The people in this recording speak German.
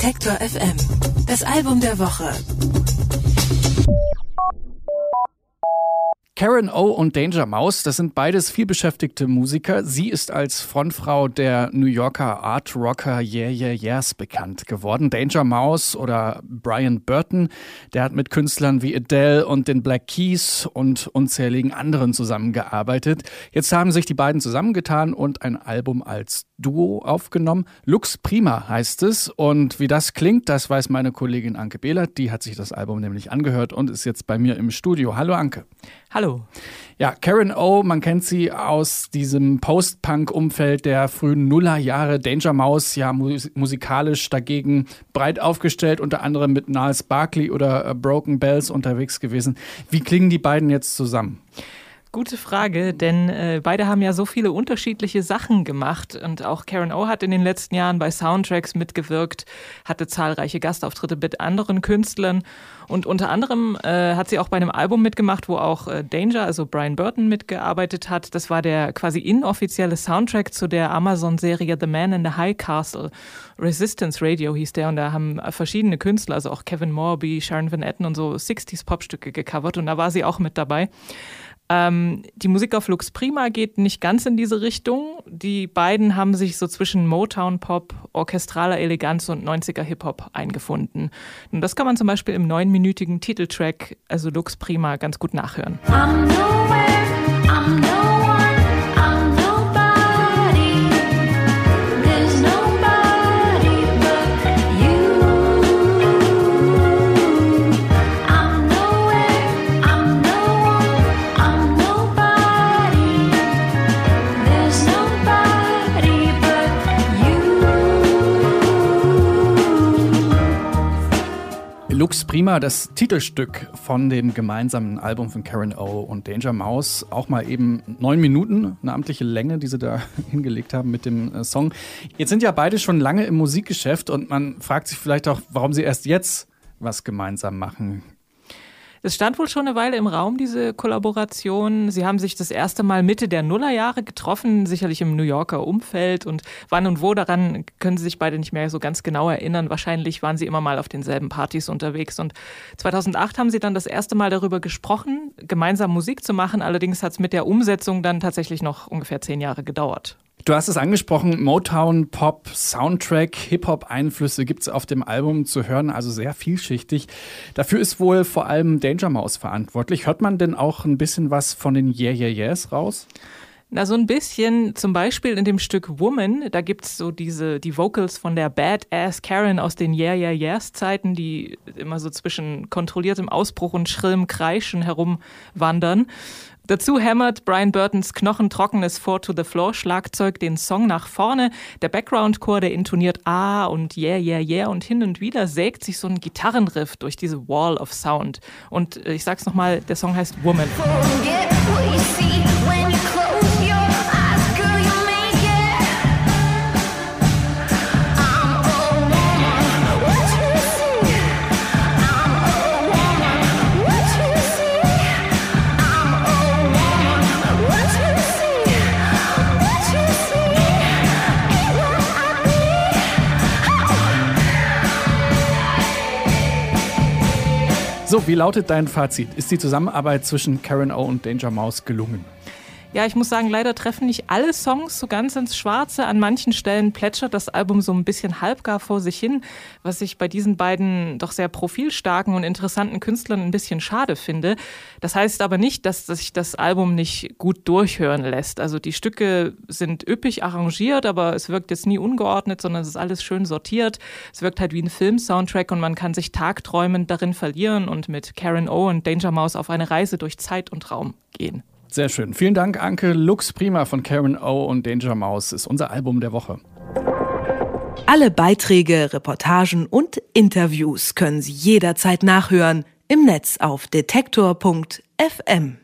Detektor FM. Das Album der Woche. Karen O und Danger Mouse, das sind beides vielbeschäftigte Musiker. Sie ist als Frontfrau der New Yorker Art Rocker Yeah Yeah Yeahs bekannt geworden. Danger Mouse oder Brian Burton, der hat mit Künstlern wie Adele und den Black Keys und unzähligen anderen zusammengearbeitet. Jetzt haben sich die beiden zusammengetan und ein Album als Duo aufgenommen. Lux Prima heißt es. Und wie das klingt, das weiß meine Kollegin Anke Behlert. Die hat sich das Album nämlich angehört und ist jetzt bei mir im Studio. Hallo Anke. Hallo. Ja, Karen O, man kennt sie aus diesem Post-Punk-Umfeld der frühen Nullerjahre. Danger Mouse, ja, musikalisch dagegen breit aufgestellt, unter anderem mit Niles Barkley oder äh, Broken Bells unterwegs gewesen. Wie klingen die beiden jetzt zusammen? Gute Frage, denn äh, beide haben ja so viele unterschiedliche Sachen gemacht und auch Karen O hat in den letzten Jahren bei Soundtracks mitgewirkt, hatte zahlreiche Gastauftritte mit anderen Künstlern und unter anderem äh, hat sie auch bei einem Album mitgemacht, wo auch äh, Danger, also Brian Burton, mitgearbeitet hat. Das war der quasi inoffizielle Soundtrack zu der Amazon-Serie The Man in the High Castle. Resistance Radio hieß der und da haben verschiedene Künstler, also auch Kevin Morby, Sharon Van Etten und so 60s Popstücke gecovert und da war sie auch mit dabei. Ähm, die Musik auf Lux Prima geht nicht ganz in diese Richtung. Die beiden haben sich so zwischen Motown-Pop, orchestraler Eleganz und 90er Hip-Hop eingefunden. Und das kann man zum Beispiel im neunminütigen Titeltrack, also Lux Prima, ganz gut nachhören. I'm Lux Prima, das Titelstück von dem gemeinsamen Album von Karen O und Danger Mouse. Auch mal eben neun Minuten, eine amtliche Länge, die sie da hingelegt haben mit dem äh, Song. Jetzt sind ja beide schon lange im Musikgeschäft und man fragt sich vielleicht auch, warum sie erst jetzt was gemeinsam machen. Es stand wohl schon eine Weile im Raum, diese Kollaboration. Sie haben sich das erste Mal Mitte der Nullerjahre getroffen, sicherlich im New Yorker Umfeld. Und wann und wo daran können sie sich beide nicht mehr so ganz genau erinnern. Wahrscheinlich waren sie immer mal auf denselben Partys unterwegs. Und 2008 haben sie dann das erste Mal darüber gesprochen, gemeinsam Musik zu machen. Allerdings hat es mit der Umsetzung dann tatsächlich noch ungefähr zehn Jahre gedauert. Du hast es angesprochen, Motown, Pop, Soundtrack, Hip-Hop-Einflüsse gibt es auf dem Album zu hören, also sehr vielschichtig. Dafür ist wohl vor allem Danger Mouse verantwortlich. Hört man denn auch ein bisschen was von den Yeah Yeah Yeahs raus? Na, so ein bisschen, zum Beispiel in dem Stück Woman, da gibt es so diese, die Vocals von der Badass Karen aus den Yeah Yeah Yeahs Zeiten, die immer so zwischen kontrolliertem Ausbruch und schrillem Kreischen herumwandern. Dazu hämmert Brian Burtons knochentrockenes Four to the Floor Schlagzeug den Song nach vorne. Der Background-Chor, der intoniert Ah und Yeah, Yeah, Yeah und hin und wieder sägt sich so ein Gitarrenriff durch diese Wall of Sound. Und äh, ich sag's nochmal, der Song heißt Woman. So, wie lautet dein Fazit? Ist die Zusammenarbeit zwischen Karen O und Danger Mouse gelungen? Ja, ich muss sagen, leider treffen nicht alle Songs so ganz ins Schwarze. An manchen Stellen plätschert das Album so ein bisschen halbgar vor sich hin, was ich bei diesen beiden doch sehr profilstarken und interessanten Künstlern ein bisschen schade finde. Das heißt aber nicht, dass sich das Album nicht gut durchhören lässt. Also die Stücke sind üppig arrangiert, aber es wirkt jetzt nie ungeordnet, sondern es ist alles schön sortiert. Es wirkt halt wie ein Film-Soundtrack und man kann sich tagträumend darin verlieren und mit Karen O und Danger Mouse auf eine Reise durch Zeit und Raum gehen. Sehr schön. Vielen Dank, Anke. Lux Prima von Karen O und Danger Mouse ist unser Album der Woche. Alle Beiträge, Reportagen und Interviews können Sie jederzeit nachhören im Netz auf detektor.fm.